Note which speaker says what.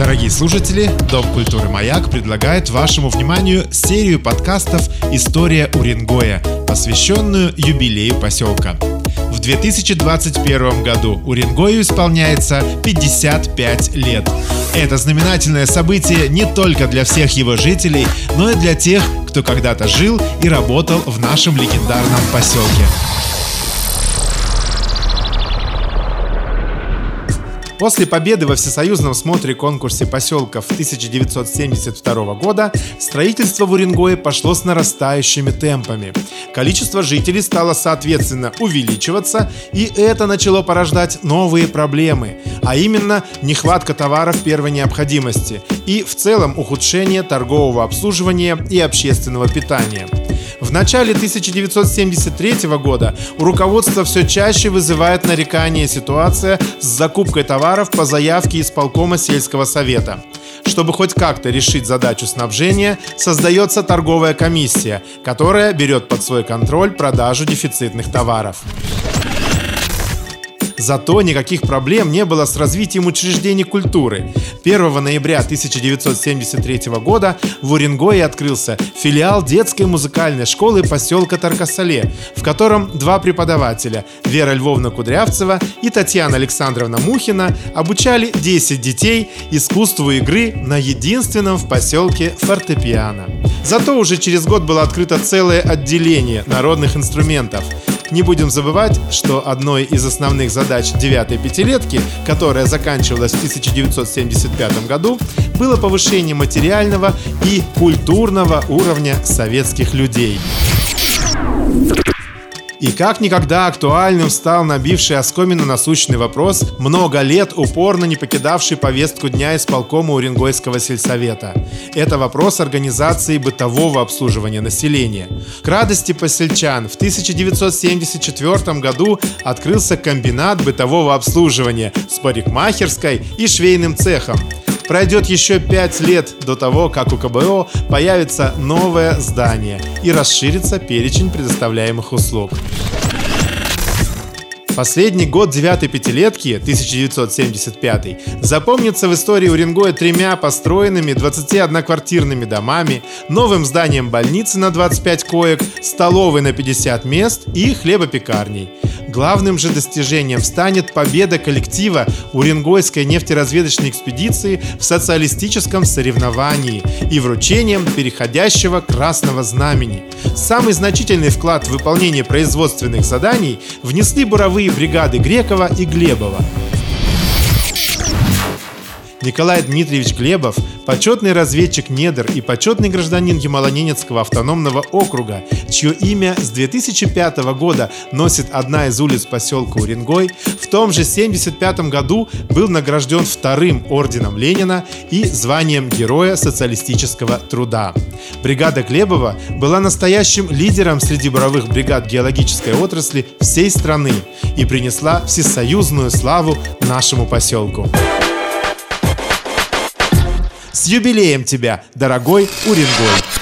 Speaker 1: Дорогие слушатели, Дом культуры «Маяк» предлагает вашему вниманию серию подкастов «История Уренгоя», посвященную юбилею поселка. В 2021 году Уренгою исполняется 55 лет. Это знаменательное событие не только для всех его жителей, но и для тех, кто когда-то жил и работал в нашем легендарном поселке. После победы во всесоюзном смотре конкурсе поселков 1972 года строительство в Уренгое пошло с нарастающими темпами. Количество жителей стало соответственно увеличиваться, и это начало порождать новые проблемы, а именно нехватка товаров первой необходимости и в целом ухудшение торгового обслуживания и общественного питания. В начале 1973 года у руководства все чаще вызывает нарекание ситуация с закупкой товаров по заявке исполкома сельского совета. Чтобы хоть как-то решить задачу снабжения, создается торговая комиссия, которая берет под свой контроль продажу дефицитных товаров. Зато никаких проблем не было с развитием учреждений культуры. 1 ноября 1973 года в Уренгое открылся филиал детской музыкальной школы поселка Таркасале, в котором два преподавателя – Вера Львовна Кудрявцева и Татьяна Александровна Мухина обучали 10 детей искусству игры на единственном в поселке фортепиано. Зато уже через год было открыто целое отделение народных инструментов – не будем забывать, что одной из основных задач девятой пятилетки, которая заканчивалась в 1975 году, было повышение материального и культурного уровня советских людей. И как никогда актуальным стал набивший оскомину насущный вопрос, много лет упорно не покидавший повестку дня исполкома Уренгойского сельсовета. Это вопрос организации бытового обслуживания населения. К радости посельчан в 1974 году открылся комбинат бытового обслуживания с парикмахерской и швейным цехом. Пройдет еще пять лет до того, как у КБО появится новое здание и расширится перечень предоставляемых услуг. Последний год девятой пятилетки, 1975, запомнится в истории Уренгоя тремя построенными 21-квартирными домами, новым зданием больницы на 25 коек, столовой на 50 мест и хлебопекарней. Главным же достижением станет победа коллектива Уренгойской нефтеразведочной экспедиции в социалистическом соревновании и вручением переходящего красного знамени. Самый значительный вклад в выполнение производственных заданий внесли буровые бригады Грекова и Глебова. Николай Дмитриевич Глебов почетный разведчик недр и почетный гражданин Ямало-Ненецкого автономного округа, чье имя с 2005 года носит одна из улиц поселка Уренгой, в том же 1975 году был награжден вторым орденом Ленина и званием Героя социалистического труда. Бригада Глебова была настоящим лидером среди буровых бригад геологической отрасли всей страны и принесла всесоюзную славу нашему поселку. С юбилеем тебя, дорогой Уренгой!